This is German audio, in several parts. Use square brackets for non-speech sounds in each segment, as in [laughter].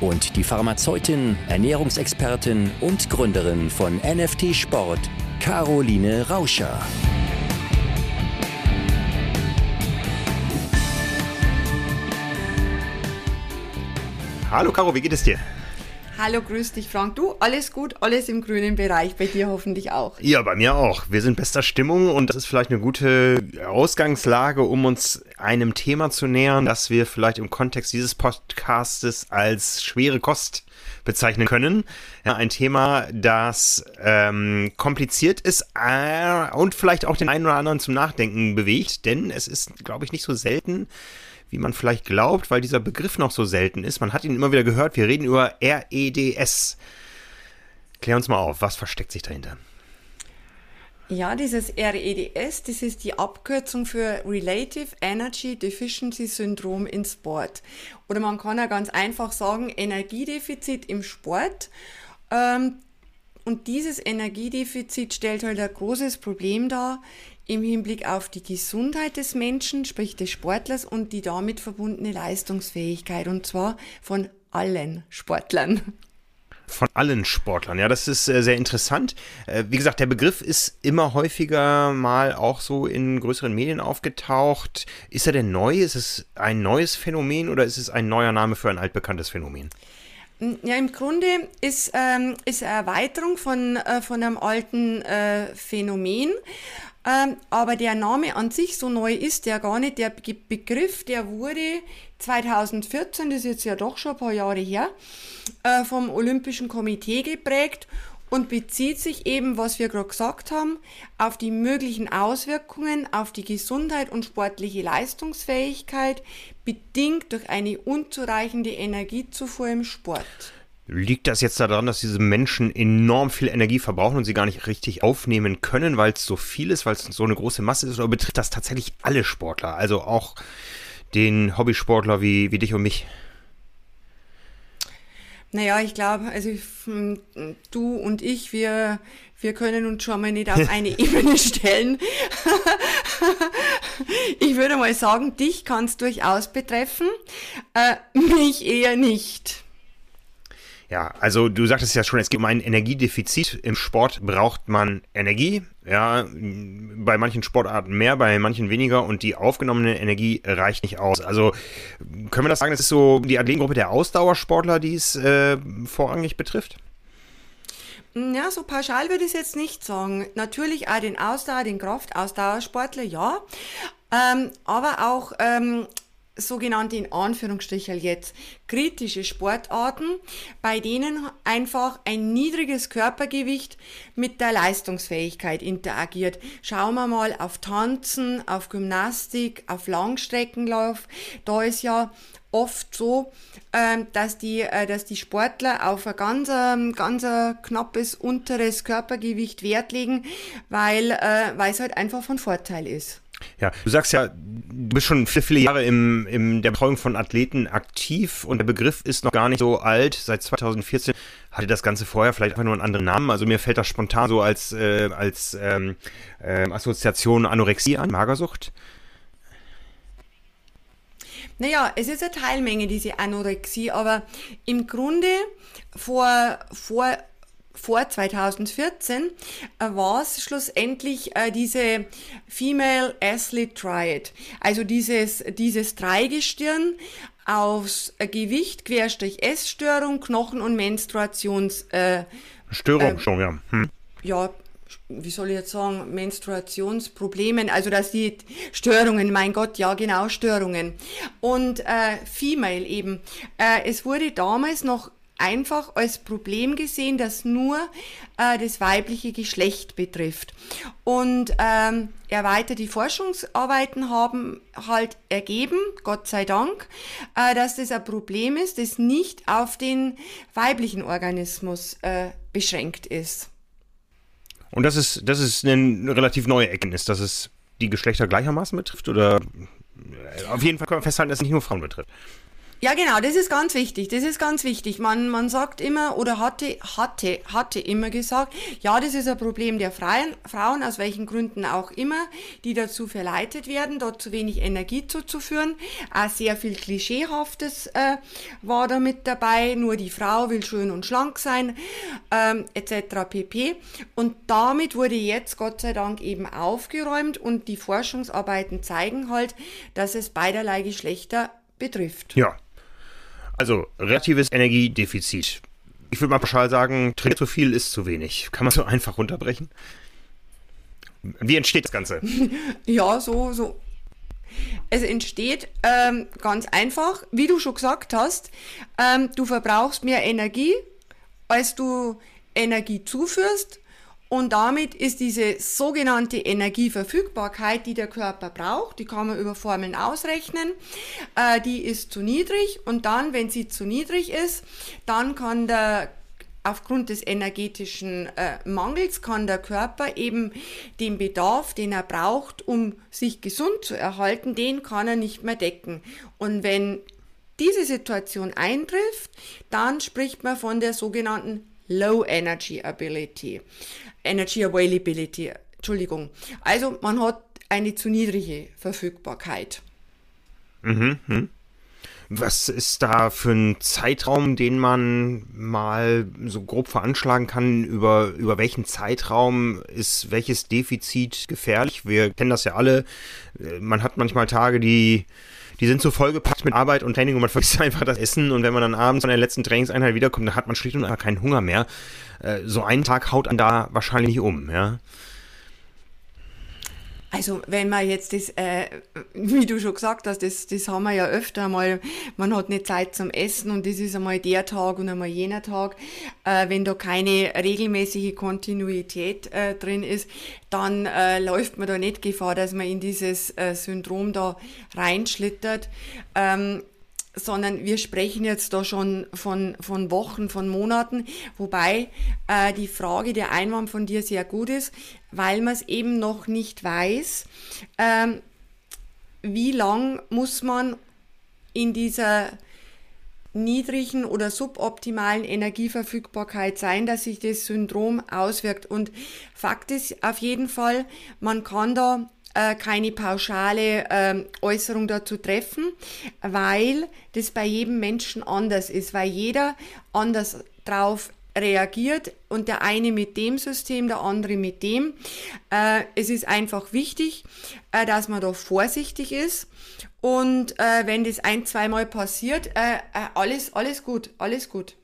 und die Pharmazeutin, Ernährungsexpertin und Gründerin von NFT Sport, Caroline Rauscher. Hallo Caro, wie geht es dir? Hallo, grüß dich, Frank. Du, alles gut, alles im grünen Bereich, bei dir hoffentlich auch. Ja, bei mir auch. Wir sind bester Stimmung und das ist vielleicht eine gute Ausgangslage, um uns einem Thema zu nähern, das wir vielleicht im Kontext dieses Podcastes als schwere Kost bezeichnen können. Ja, ein Thema, das ähm, kompliziert ist äh, und vielleicht auch den einen oder anderen zum Nachdenken bewegt, denn es ist, glaube ich, nicht so selten, wie man vielleicht glaubt, weil dieser Begriff noch so selten ist. Man hat ihn immer wieder gehört. Wir reden über REDS. Klär uns mal auf, was versteckt sich dahinter? Ja, dieses REDS, das ist die Abkürzung für Relative Energy Deficiency Syndrome in Sport. Oder man kann ja ganz einfach sagen, Energiedefizit im Sport. Ähm, und dieses Energiedefizit stellt halt ein großes Problem dar im Hinblick auf die Gesundheit des Menschen, sprich des Sportlers und die damit verbundene Leistungsfähigkeit und zwar von allen Sportlern. Von allen Sportlern, ja, das ist äh, sehr interessant. Äh, wie gesagt, der Begriff ist immer häufiger mal auch so in größeren Medien aufgetaucht. Ist er denn neu? Ist es ein neues Phänomen oder ist es ein neuer Name für ein altbekanntes Phänomen? Ja, im Grunde ist, ähm, ist eine Erweiterung von, äh, von einem alten äh, Phänomen. Ähm, aber der Name an sich so neu ist der gar nicht. Der Begriff, der wurde 2014, das ist jetzt ja doch schon ein paar Jahre her, äh, vom Olympischen Komitee geprägt und bezieht sich eben, was wir gerade gesagt haben, auf die möglichen Auswirkungen auf die Gesundheit und sportliche Leistungsfähigkeit, bedingt durch eine unzureichende Energiezufuhr im Sport. Liegt das jetzt daran, dass diese Menschen enorm viel Energie verbrauchen und sie gar nicht richtig aufnehmen können, weil es so viel ist, weil es so eine große Masse ist? Oder betrifft das tatsächlich alle Sportler, also auch den Hobbysportler wie, wie dich und mich? Naja, ich glaube, also du und ich, wir, wir können uns schon mal nicht auf [laughs] eine Ebene stellen. ich würde mal sagen, dich kann es durchaus betreffen, äh, mich eher nicht. Ja, also du sagtest ja schon, es gibt um ein Energiedefizit. Im Sport braucht man Energie. Ja, bei manchen Sportarten mehr, bei manchen weniger und die aufgenommene Energie reicht nicht aus. Also können wir das sagen, das ist so die Athletengruppe der Ausdauersportler, die es äh, vorrangig betrifft? Ja, so pauschal würde ich es jetzt nicht sagen. Natürlich auch den Ausdauer, den Kraftausdauersportler, ja. Ähm, aber auch ähm, sogenannte in Anführungsstrichen jetzt kritische Sportarten, bei denen einfach ein niedriges Körpergewicht mit der Leistungsfähigkeit interagiert. Schauen wir mal auf Tanzen, auf Gymnastik, auf Langstreckenlauf. Da ist ja oft so, ähm, dass die, äh, dass die Sportler auf ein ganz, ähm, ganz knappes unteres Körpergewicht Wert legen, weil, äh, weil es halt einfach von Vorteil ist. Ja, du sagst ja, du bist schon viele, viele Jahre im, in der Betreuung von Athleten aktiv und der Begriff ist noch gar nicht so alt. Seit 2014 hatte das Ganze vorher vielleicht einfach nur einen anderen Namen. Also mir fällt das spontan so als, äh, als ähm, äh, Assoziation Anorexie an, Magersucht. Naja, es ist eine Teilmenge, diese Anorexie, aber im Grunde vor, vor vor 2014 äh, war es schlussendlich äh, diese Female Athlete Triad, also dieses, dieses Dreigestirn aus äh, Gewicht, Querstrich Essstörung, Knochen- und Menstruations... Äh, Störung äh, schon, ja. Hm. Ja, wie soll ich jetzt sagen, Menstruationsproblemen, also dass die Störungen, mein Gott, ja genau, Störungen. Und äh, Female eben. Äh, es wurde damals noch einfach als Problem gesehen, das nur äh, das weibliche Geschlecht betrifft. Und ähm, erweiterte Forschungsarbeiten haben halt ergeben, Gott sei Dank, äh, dass das ein Problem ist, das nicht auf den weiblichen Organismus äh, beschränkt ist. Und das ist, das ist eine relativ neue Erkenntnis, dass es die Geschlechter gleichermaßen betrifft? Oder auf jeden Fall können wir festhalten, dass es nicht nur Frauen betrifft. Ja, genau, das ist ganz wichtig. Das ist ganz wichtig. Man, man sagt immer oder hatte, hatte, hatte immer gesagt, ja, das ist ein Problem der Freien, Frauen, aus welchen Gründen auch immer, die dazu verleitet werden, dort zu wenig Energie zuzuführen. Auch sehr viel Klischeehaftes äh, war da mit dabei. Nur die Frau will schön und schlank sein, ähm, etc. pp. Und damit wurde jetzt Gott sei Dank eben aufgeräumt und die Forschungsarbeiten zeigen halt, dass es beiderlei Geschlechter betrifft. Ja, also relatives Energiedefizit. Ich würde mal pauschal sagen, trainiert zu viel ist zu wenig. Kann man so einfach runterbrechen? Wie entsteht das Ganze? [laughs] ja, so, so. Es entsteht ähm, ganz einfach, wie du schon gesagt hast, ähm, du verbrauchst mehr Energie, als du Energie zuführst und damit ist diese sogenannte Energieverfügbarkeit, die der Körper braucht, die kann man über Formeln ausrechnen, äh, die ist zu niedrig. Und dann, wenn sie zu niedrig ist, dann kann der aufgrund des energetischen äh, Mangels kann der Körper eben den Bedarf, den er braucht, um sich gesund zu erhalten, den kann er nicht mehr decken. Und wenn diese Situation eintrifft, dann spricht man von der sogenannten Low Energy Ability. Energy Availability, Entschuldigung. Also man hat eine zu niedrige Verfügbarkeit. Mhm, mhm. Was ist da für ein Zeitraum, den man mal so grob veranschlagen kann? Über, über welchen Zeitraum ist welches Defizit gefährlich? Wir kennen das ja alle. Man hat manchmal Tage, die, die sind so vollgepackt mit Arbeit und Training und man [laughs] vergisst einfach das Essen. Und wenn man dann abends von der letzten Trainingseinheit wiederkommt, dann hat man schlicht und einfach keinen Hunger mehr. Äh, so einen Tag haut an da wahrscheinlich um, ja. Also wenn man jetzt das, äh, wie du schon gesagt hast, das, das haben wir ja öfter mal, man hat nicht Zeit zum Essen und das ist einmal der Tag und einmal jener Tag. Äh, wenn da keine regelmäßige Kontinuität äh, drin ist, dann äh, läuft man da nicht Gefahr, dass man in dieses äh, Syndrom da reinschlittert. Ähm, sondern wir sprechen jetzt da schon von, von Wochen, von Monaten, wobei äh, die Frage, der Einwand von dir sehr gut ist, weil man es eben noch nicht weiß, ähm, wie lang muss man in dieser niedrigen oder suboptimalen Energieverfügbarkeit sein, dass sich das Syndrom auswirkt. Und Fakt ist auf jeden Fall, man kann da äh, keine pauschale äh, Äußerung dazu treffen, weil das bei jedem Menschen anders ist, weil jeder anders drauf reagiert und der eine mit dem System, der andere mit dem. Äh, es ist einfach wichtig, äh, dass man da vorsichtig ist und äh, wenn das ein, zweimal passiert, äh, äh, alles, alles gut, alles gut.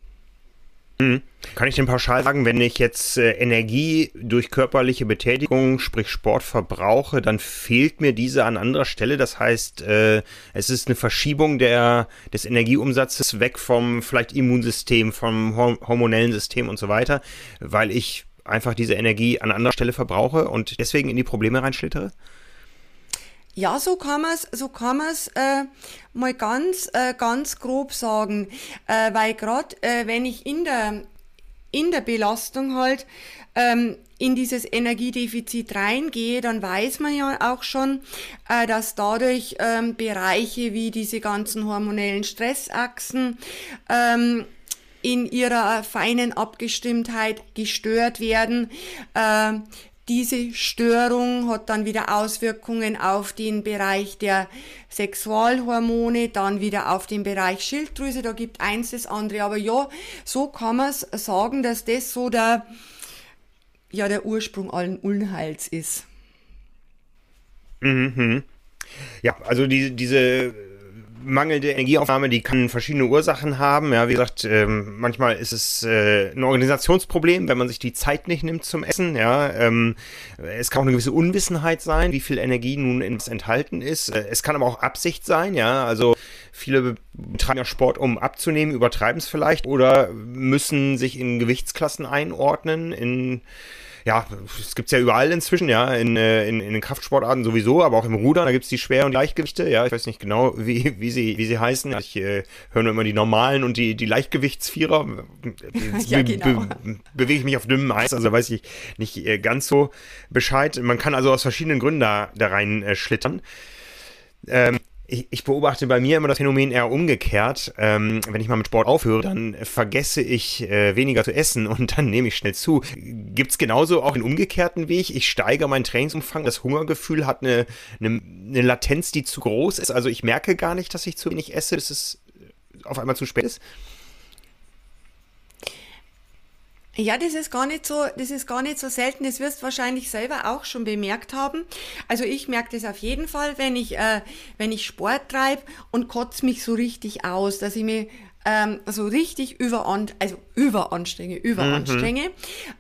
Mhm. Kann ich denn pauschal sagen, wenn ich jetzt äh, Energie durch körperliche Betätigung, sprich Sport verbrauche, dann fehlt mir diese an anderer Stelle. Das heißt, äh, es ist eine Verschiebung der, des Energieumsatzes weg vom vielleicht Immunsystem, vom hormonellen System und so weiter, weil ich einfach diese Energie an anderer Stelle verbrauche und deswegen in die Probleme reinschlittere? Ja, so kann man es so kann man's, äh, mal ganz, äh, ganz grob sagen, äh, weil gerade äh, wenn ich in der, in der Belastung halt ähm, in dieses Energiedefizit reingehe, dann weiß man ja auch schon, äh, dass dadurch ähm, Bereiche wie diese ganzen hormonellen Stressachsen ähm, in ihrer feinen Abgestimmtheit gestört werden. Äh, diese Störung hat dann wieder Auswirkungen auf den Bereich der Sexualhormone, dann wieder auf den Bereich Schilddrüse. Da gibt eins das andere. Aber ja, so kann man es sagen, dass das so der, ja, der Ursprung allen Unheils ist. Mhm. Ja, also die, diese mangelnde Energieaufnahme, die kann verschiedene Ursachen haben. Ja, wie gesagt, ähm, manchmal ist es äh, ein Organisationsproblem, wenn man sich die Zeit nicht nimmt zum Essen. Ja, ähm, es kann auch eine gewisse Unwissenheit sein, wie viel Energie nun in enthalten ist. Äh, es kann aber auch Absicht sein. Ja, also viele betreiben ja Sport, um abzunehmen, übertreiben es vielleicht oder müssen sich in Gewichtsklassen einordnen, in ja, es gibt's ja überall inzwischen, ja, in, äh, in, in den Kraftsportarten sowieso, aber auch im Rudern, da gibt's die Schwer- und Leichtgewichte, ja, ich weiß nicht genau, wie, wie, sie, wie sie heißen. Ich äh, höre nur immer die normalen und die, die Leichtgewichtsvierer. [laughs] ja, genau. Be bewege ich mich auf dünnem Eis, also weiß ich nicht äh, ganz so Bescheid. Man kann also aus verschiedenen Gründen da, da rein äh, schlittern. Ähm, ich, ich, beobachte bei mir immer das Phänomen eher umgekehrt. Ähm, wenn ich mal mit Sport aufhöre, dann vergesse ich äh, weniger zu essen und [laughs] dann nehme ich schnell zu. Gibt es genauso auch einen umgekehrten Weg? Ich steigere meinen Trainingsumfang, das Hungergefühl hat eine, eine, eine Latenz, die zu groß ist. Also ich merke gar nicht, dass ich zu wenig esse, dass es auf einmal zu spät ist. Ja, das ist gar nicht so, das ist gar nicht so selten. Das wirst du wahrscheinlich selber auch schon bemerkt haben. Also ich merke das auf jeden Fall, wenn ich, äh, wenn ich Sport treibe und kotze mich so richtig aus, dass ich mich ähm, so richtig überan also überanstrenge, überanstrenge, mhm.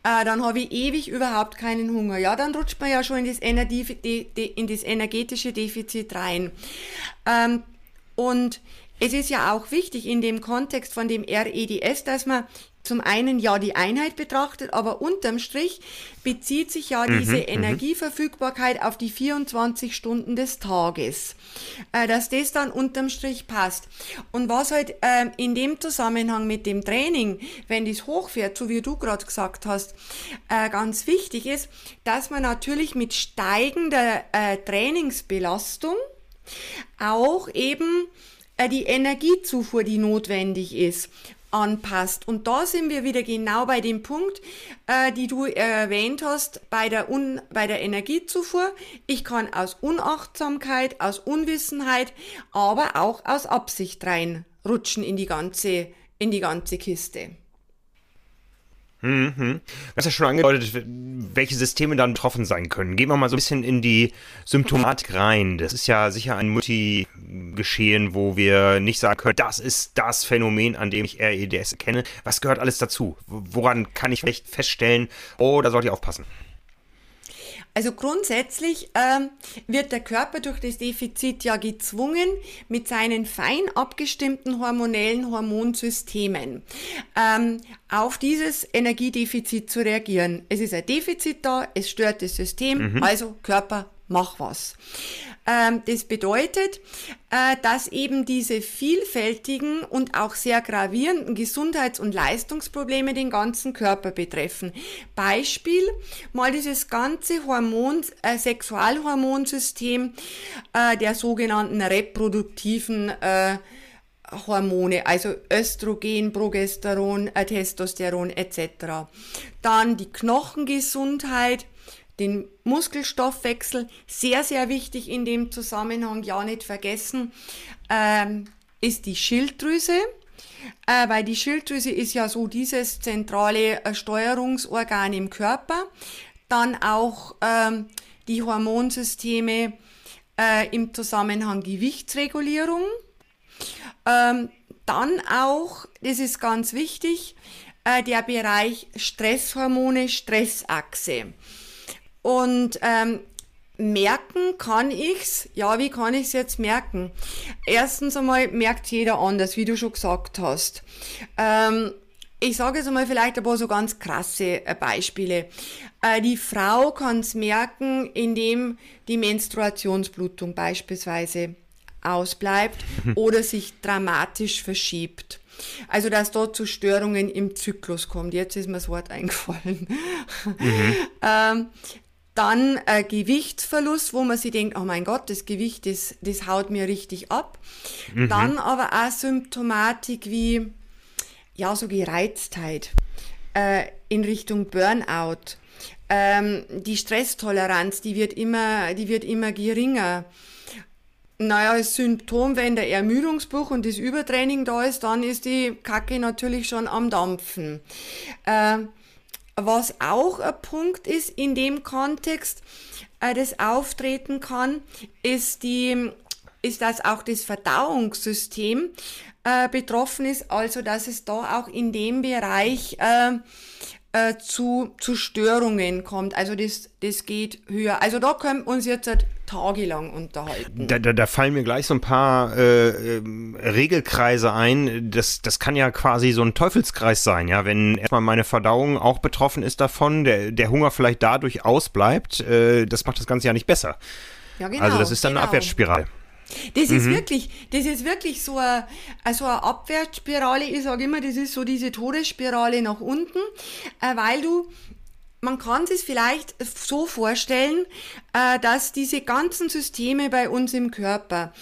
äh, dann habe ich ewig überhaupt keinen Hunger. Ja, dann rutscht man ja schon in das, Energie, in das energetische Defizit rein. Ähm, und es ist ja auch wichtig in dem Kontext von dem REDS, dass man zum einen ja die Einheit betrachtet, aber unterm Strich bezieht sich ja mhm, diese mhm, Energieverfügbarkeit auf die 24 Stunden des Tages, äh, dass das dann unterm Strich passt. Und was halt äh, in dem Zusammenhang mit dem Training, wenn das hochfährt, so wie du gerade gesagt hast, äh, ganz wichtig ist, dass man natürlich mit steigender äh, Trainingsbelastung auch eben äh, die Energiezufuhr, die notwendig ist, anpasst. Und da sind wir wieder genau bei dem Punkt, äh, die du erwähnt hast, bei der, Un bei der Energiezufuhr. Ich kann aus Unachtsamkeit, aus Unwissenheit, aber auch aus Absicht reinrutschen in die ganze, in die ganze Kiste. Mhm. Du hast ja schon angedeutet, welche Systeme dann betroffen sein können. Gehen wir mal so ein bisschen in die Symptomatik rein. Das ist ja sicher ein Multi-Geschehen, wo wir nicht sagen können, das ist das Phänomen, an dem ich REDS erkenne. Was gehört alles dazu? Woran kann ich vielleicht feststellen, oh, da sollte ich aufpassen? Also grundsätzlich ähm, wird der Körper durch das Defizit ja gezwungen, mit seinen fein abgestimmten hormonellen Hormonsystemen ähm, auf dieses Energiedefizit zu reagieren. Es ist ein Defizit da, es stört das System, mhm. also Körper, mach was. Ähm, das bedeutet, äh, dass eben diese vielfältigen und auch sehr gravierenden Gesundheits- und Leistungsprobleme den ganzen Körper betreffen. Beispiel mal dieses ganze Hormon, äh, Sexualhormonsystem äh, der sogenannten reproduktiven äh, Hormone, also Östrogen, Progesteron, äh, Testosteron etc. Dann die Knochengesundheit, den Muskelstoffwechsel, sehr, sehr wichtig in dem Zusammenhang, ja nicht vergessen, ähm, ist die Schilddrüse. Äh, weil die Schilddrüse ist ja so dieses zentrale äh, Steuerungsorgan im Körper. Dann auch ähm, die Hormonsysteme äh, im Zusammenhang Gewichtsregulierung. Ähm, dann auch, das ist ganz wichtig, äh, der Bereich Stresshormone, Stressachse. Und ähm, merken kann ich's. Ja, wie kann ich's jetzt merken? Erstens einmal merkt jeder anders, wie du schon gesagt hast. Ähm, ich sage jetzt einmal vielleicht ein paar so ganz krasse äh, Beispiele. Äh, die Frau kann's merken, indem die Menstruationsblutung beispielsweise ausbleibt [laughs] oder sich dramatisch verschiebt. Also, dass dort zu Störungen im Zyklus kommt. Jetzt ist mir das Wort eingefallen. Mhm. [laughs] ähm, dann äh, Gewichtsverlust, wo man sich denkt, oh mein Gott, das Gewicht, das, das haut mir richtig ab. Mhm. Dann aber auch Symptomatik wie, ja, so Gereiztheit äh, in Richtung Burnout. Ähm, die Stresstoleranz, die wird immer, die wird immer geringer. Naja, als Symptom, wenn der Ermüdungsbruch und das Übertraining da ist, dann ist die Kacke natürlich schon am Dampfen. Äh, was auch ein Punkt ist in dem Kontext, äh, das auftreten kann, ist die, ist, dass auch das Verdauungssystem äh, betroffen ist, also dass es da auch in dem Bereich äh, äh, zu, zu Störungen kommt. Also das, das geht höher. Also da können wir uns jetzt halt tagelang unterhalten. Da, da, da fallen mir gleich so ein paar äh, äh, Regelkreise ein. Das, das kann ja quasi so ein Teufelskreis sein, ja. Wenn erstmal meine Verdauung auch betroffen ist davon, der, der Hunger vielleicht dadurch ausbleibt, äh, das macht das Ganze ja nicht besser. Ja, genau. Also das ist dann genau. eine Abwärtsspirale. Das mhm. ist wirklich, das ist wirklich so eine, so eine Abwärtsspirale. Ich sage immer, das ist so diese Todesspirale nach unten, äh, weil du man kann sich vielleicht so vorstellen, äh, dass diese ganzen Systeme bei uns im Körper,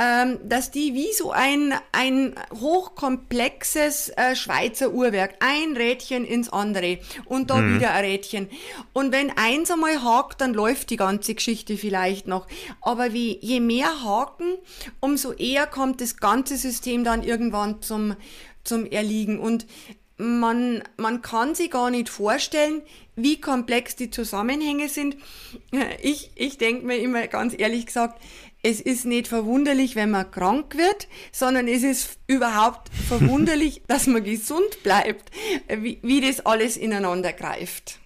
ähm, dass die wie so ein, ein hochkomplexes äh, Schweizer Uhrwerk, ein Rädchen ins andere und da mhm. wieder ein Rädchen. Und wenn eins einmal hakt, dann läuft die ganze Geschichte vielleicht noch. Aber wie, je mehr Haken, umso eher kommt das ganze System dann irgendwann zum, zum Erliegen. Und man, man kann sich gar nicht vorstellen, wie komplex die Zusammenhänge sind. Ich, ich denke mir immer ganz ehrlich gesagt, es ist nicht verwunderlich, wenn man krank wird, sondern es ist überhaupt [laughs] verwunderlich, dass man gesund bleibt, wie, wie das alles ineinander greift.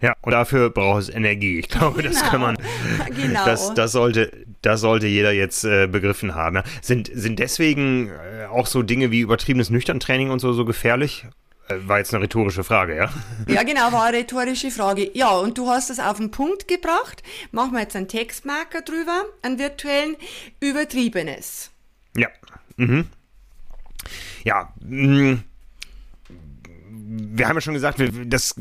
Ja, und dafür braucht es Energie. Ich glaube, genau. das kann man, [laughs] genau. das, das sollte, das sollte jeder jetzt äh, begriffen haben. Sind, sind deswegen äh, auch so Dinge wie übertriebenes Nüchterntraining und so so gefährlich? Äh, war jetzt eine rhetorische Frage, ja? [laughs] Ja, genau, war eine rhetorische Frage. Ja, und du hast es auf den Punkt gebracht. Machen wir jetzt einen Textmarker drüber, einen virtuellen Übertriebenes. Ja. Mhm. Ja. Mh. Wir haben ja schon gesagt, das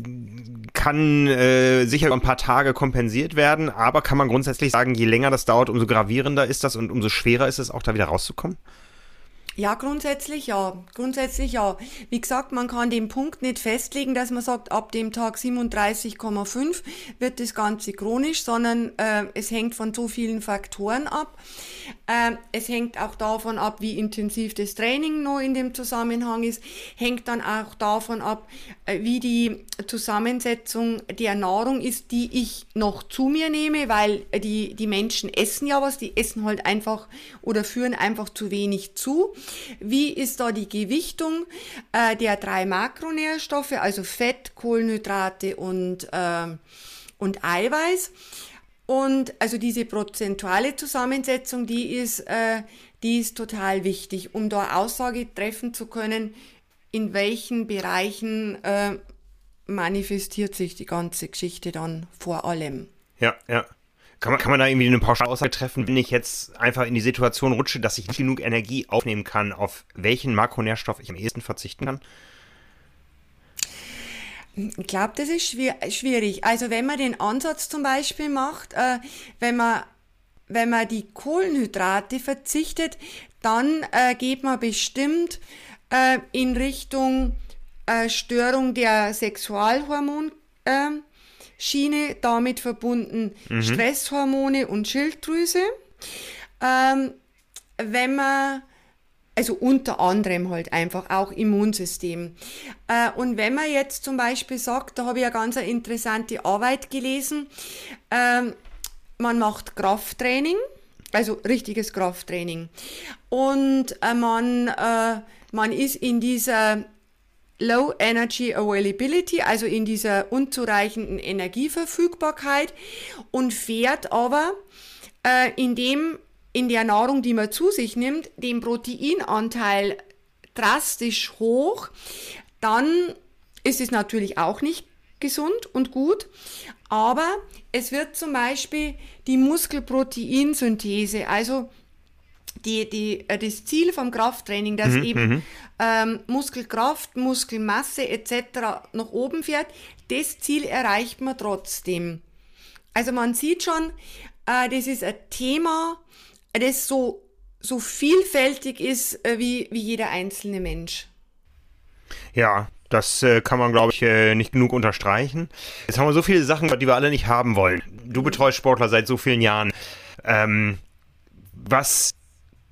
kann äh, sicher über ein paar Tage kompensiert werden, aber kann man grundsätzlich sagen, je länger das dauert, umso gravierender ist das und umso schwerer ist es auch da wieder rauszukommen? Ja, grundsätzlich ja. Grundsätzlich ja. Wie gesagt, man kann den Punkt nicht festlegen, dass man sagt, ab dem Tag 37,5 wird das Ganze chronisch, sondern äh, es hängt von so vielen Faktoren ab. Äh, es hängt auch davon ab, wie intensiv das Training noch in dem Zusammenhang ist. Hängt dann auch davon ab, wie die Zusammensetzung der Nahrung ist, die ich noch zu mir nehme, weil die, die Menschen essen ja was, die essen halt einfach oder führen einfach zu wenig zu. Wie ist da die Gewichtung äh, der drei Makronährstoffe, also Fett, Kohlenhydrate und, äh, und Eiweiß? Und also diese prozentuale Zusammensetzung, die ist, äh, die ist total wichtig, um da Aussage treffen zu können, in welchen Bereichen äh, manifestiert sich die ganze Geschichte dann vor allem. Ja, ja. Kann man, kann man da irgendwie eine Pauschalaussage treffen, wenn ich jetzt einfach in die Situation rutsche, dass ich nicht genug Energie aufnehmen kann, auf welchen Makronährstoff ich am ehesten verzichten kann? Ich glaube, das ist schwierig. Also wenn man den Ansatz zum Beispiel macht, äh, wenn man wenn man die Kohlenhydrate verzichtet, dann äh, geht man bestimmt äh, in Richtung äh, Störung der Sexualhormon. Äh, Schiene, damit verbunden mhm. Stresshormone und Schilddrüse. Ähm, wenn man also unter anderem halt einfach auch Immunsystem. Äh, und wenn man jetzt zum Beispiel sagt, da habe ich eine ganz interessante Arbeit gelesen, ähm, man macht Krafttraining, also richtiges Krafttraining. Und äh, man, äh, man ist in dieser Low Energy Availability, also in dieser unzureichenden Energieverfügbarkeit und fährt aber äh, in dem in der Nahrung, die man zu sich nimmt, den Proteinanteil drastisch hoch, dann ist es natürlich auch nicht gesund und gut, aber es wird zum Beispiel die Muskelproteinsynthese, also die, die, äh, das Ziel vom Krafttraining, dass mhm, eben mhm. ähm, Muskelkraft, Muskelmasse etc. nach oben fährt, das Ziel erreicht man trotzdem. Also man sieht schon, äh, das ist ein Thema, das so, so vielfältig ist äh, wie, wie jeder einzelne Mensch. Ja, das äh, kann man, glaube ich, äh, nicht genug unterstreichen. Jetzt haben wir so viele Sachen, die wir alle nicht haben wollen. Du betreust Sportler seit so vielen Jahren. Ähm, was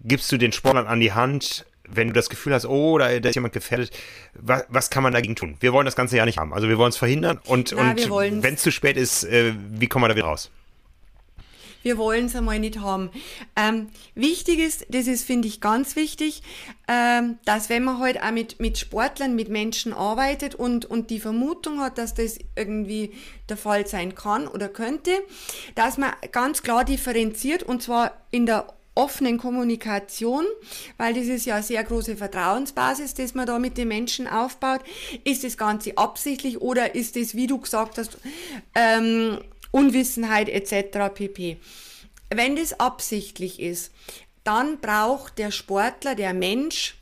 gibst du den Sportlern an die Hand, wenn du das Gefühl hast, oh, da, da ist jemand gefährdet, was, was, kann man dagegen tun? Wir wollen das Ganze ja nicht haben. Also wir wollen es verhindern und, und wenn es zu spät ist, äh, wie kommen wir da wieder raus? wir wollen es einmal nicht haben. Ähm, wichtig ist, das ist, finde ich, ganz wichtig, ähm, dass wenn man halt auch mit, mit Sportlern, mit Menschen arbeitet und, und die Vermutung hat, dass das irgendwie der Fall sein kann oder könnte, dass man ganz klar differenziert und zwar in der offenen Kommunikation, weil das ist ja sehr große Vertrauensbasis, dass man da mit den Menschen aufbaut. Ist das Ganze absichtlich oder ist das, wie du gesagt hast, ähm, Unwissenheit etc. pp. Wenn das absichtlich ist, dann braucht der Sportler, der Mensch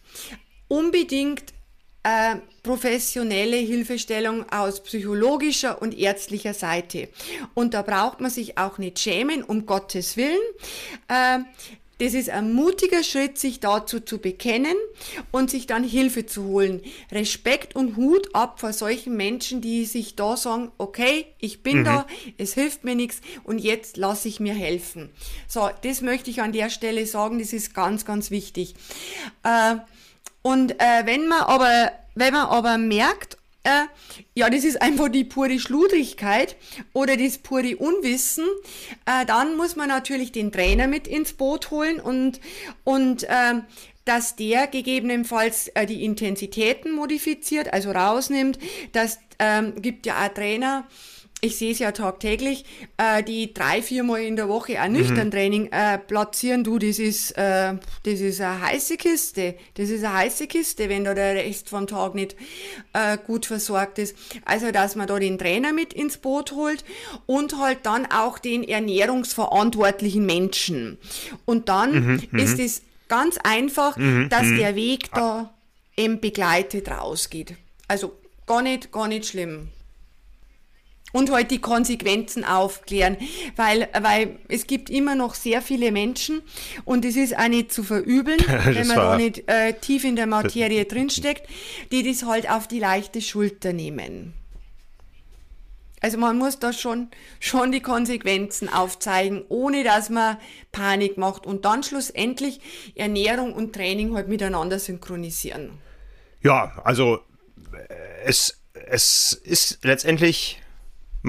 unbedingt äh, professionelle Hilfestellung aus psychologischer und ärztlicher Seite. Und da braucht man sich auch nicht schämen, um Gottes Willen. Äh, das ist ein mutiger Schritt, sich dazu zu bekennen und sich dann Hilfe zu holen. Respekt und Hut ab vor solchen Menschen, die sich da sagen, okay, ich bin mhm. da, es hilft mir nichts und jetzt lasse ich mir helfen. So, das möchte ich an der Stelle sagen, das ist ganz, ganz wichtig. Äh, und äh, wenn man aber, wenn man aber merkt, äh, ja, das ist einfach die pure Schludrigkeit oder das pure Unwissen, äh, dann muss man natürlich den Trainer mit ins Boot holen und, und äh, dass der gegebenenfalls äh, die Intensitäten modifiziert, also rausnimmt. Das ähm, gibt ja auch Trainer, ich sehe es ja tagtäglich, äh, die drei, viermal in der Woche ein nüchtern mhm. Äh, platzieren, du, das ist, äh, das ist eine heiße Kiste. Das ist eine heiße Kiste, wenn da der Rest vom Tag nicht äh, gut versorgt ist. Also, dass man da den Trainer mit ins Boot holt und halt dann auch den ernährungsverantwortlichen Menschen. Und dann mhm, mhm. ist es ganz einfach, mhm, dass mhm. der Weg da eben begleitet rausgeht. Also, gar nicht, gar nicht schlimm und halt die Konsequenzen aufklären, weil, weil es gibt immer noch sehr viele Menschen und es ist auch nicht zu verübeln, [laughs] wenn man da nicht äh, tief in der Materie drinsteckt, die das halt auf die leichte Schulter nehmen. Also man muss da schon, schon die Konsequenzen aufzeigen, ohne dass man Panik macht und dann schlussendlich Ernährung und Training halt miteinander synchronisieren. Ja, also äh, es, es ist letztendlich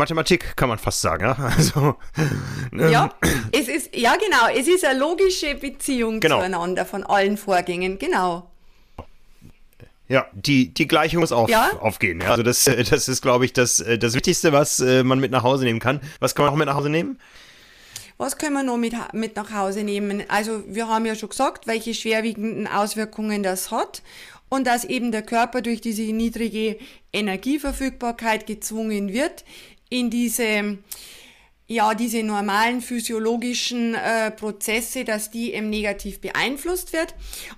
Mathematik kann man fast sagen, ja. [laughs] Also, ähm, ja, es ist, ja genau, es ist eine logische Beziehung genau. zueinander von allen Vorgängen, genau. Ja, die, die Gleichung muss auf, ja? aufgehen. Ja. Also das, äh, das ist, glaube ich, das, äh, das Wichtigste, was äh, man mit nach Hause nehmen kann. Was kann man auch mit nach Hause nehmen? Was können wir noch mit, mit nach Hause nehmen? Also wir haben ja schon gesagt, welche schwerwiegenden Auswirkungen das hat und dass eben der Körper durch diese niedrige Energieverfügbarkeit gezwungen wird, in diese ja, diese normalen physiologischen äh, Prozesse, dass die eben negativ beeinflusst wird.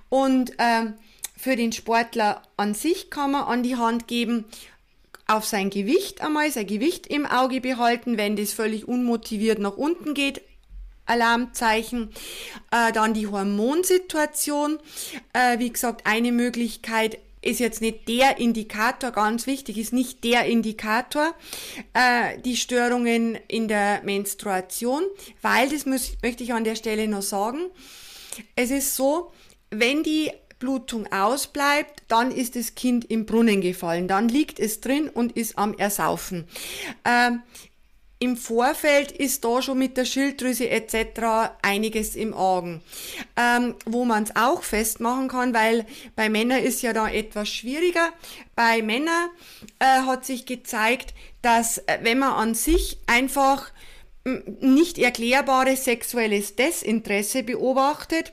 Und äh, für den Sportler an sich kann man an die Hand geben, auf sein Gewicht einmal, sein Gewicht im Auge behalten, wenn das völlig unmotiviert nach unten geht, Alarmzeichen. Äh, dann die Hormonsituation. Äh, wie gesagt, eine Möglichkeit ist jetzt nicht der Indikator, ganz wichtig, ist nicht der Indikator, äh, die Störungen in der Menstruation, weil, das muss, möchte ich an der Stelle noch sagen, es ist so, wenn die Blutung ausbleibt, dann ist das Kind im Brunnen gefallen, dann liegt es drin und ist am Ersaufen. Ähm, im Vorfeld ist da schon mit der Schilddrüse etc. einiges im Argen. Ähm, wo man es auch festmachen kann, weil bei Männern ist ja da etwas schwieriger. Bei Männern äh, hat sich gezeigt, dass äh, wenn man an sich einfach nicht erklärbares sexuelles Desinteresse beobachtet,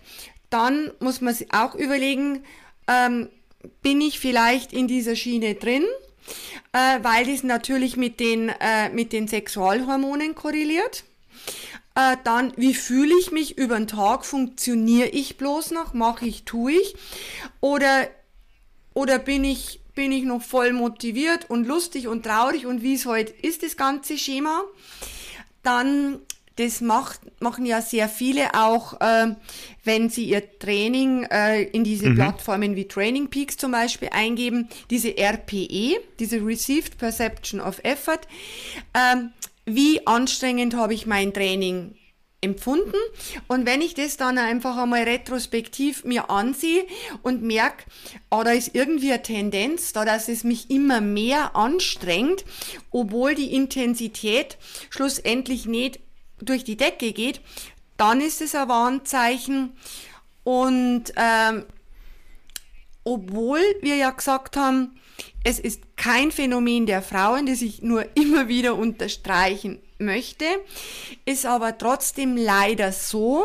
dann muss man sich auch überlegen, ähm, bin ich vielleicht in dieser Schiene drin? Äh, weil das natürlich mit den, äh, mit den Sexualhormonen korreliert. Äh, dann, wie fühle ich mich über den Tag? Funktioniere ich bloß noch? Mache ich, tue ich? Oder, oder bin ich, bin ich noch voll motiviert und lustig und traurig und wie es heute halt ist, das ganze Schema? Dann das macht, machen ja sehr viele auch, äh, wenn sie ihr Training äh, in diese mhm. Plattformen wie Training Peaks zum Beispiel eingeben, diese RPE, diese Received Perception of Effort. Ähm, wie anstrengend habe ich mein Training empfunden. Und wenn ich das dann einfach einmal retrospektiv mir ansehe und merke, oh, da ist irgendwie eine Tendenz, da dass es mich immer mehr anstrengt, obwohl die Intensität schlussendlich nicht durch die Decke geht, dann ist es ein Warnzeichen. Und ähm, obwohl wir ja gesagt haben, es ist kein Phänomen der Frauen, das ich nur [laughs] immer wieder unterstreichen möchte, ist aber trotzdem leider so,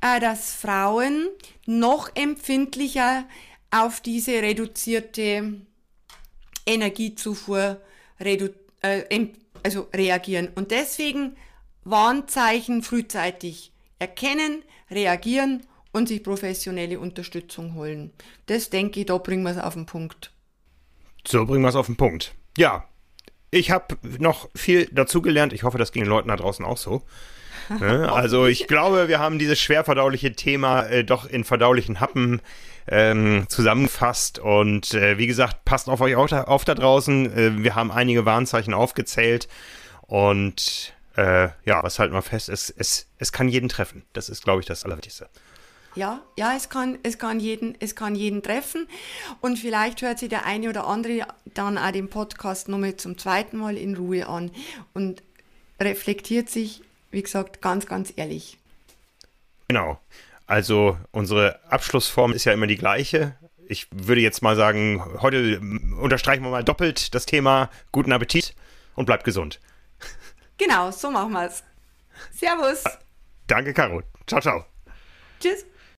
äh, dass Frauen noch empfindlicher auf diese reduzierte Energiezufuhr redu äh, also reagieren. Und deswegen Warnzeichen frühzeitig erkennen, reagieren und sich professionelle Unterstützung holen. Das denke ich, da bringen wir es auf den Punkt. So bringen wir es auf den Punkt. Ja, ich habe noch viel dazugelernt. Ich hoffe, das ging den Leuten da draußen auch so. [laughs] Ne? Also ich glaube, wir haben dieses schwer verdauliche Thema äh, doch in verdaulichen Happen ähm, zusammengefasst. Und äh, wie gesagt, passt auf euch auf da, auf da draußen. Äh, wir haben einige Warnzeichen aufgezählt. Und äh, ja, was halten wir fest? Es, es, es kann jeden treffen. Das ist, glaube ich, das Allerwichtigste. Ja, ja, es kann, es kann jeden, es kann jeden treffen. Und vielleicht hört sich der eine oder andere dann auch den Podcast nochmal zum zweiten Mal in Ruhe an und reflektiert sich, wie gesagt, ganz, ganz ehrlich. Genau. Also unsere Abschlussform ist ja immer die gleiche. Ich würde jetzt mal sagen, heute unterstreichen wir mal doppelt das Thema guten Appetit und bleibt gesund. Genau, so machen wir es. Servus. Danke, Caro. Ciao, ciao. Tschüss.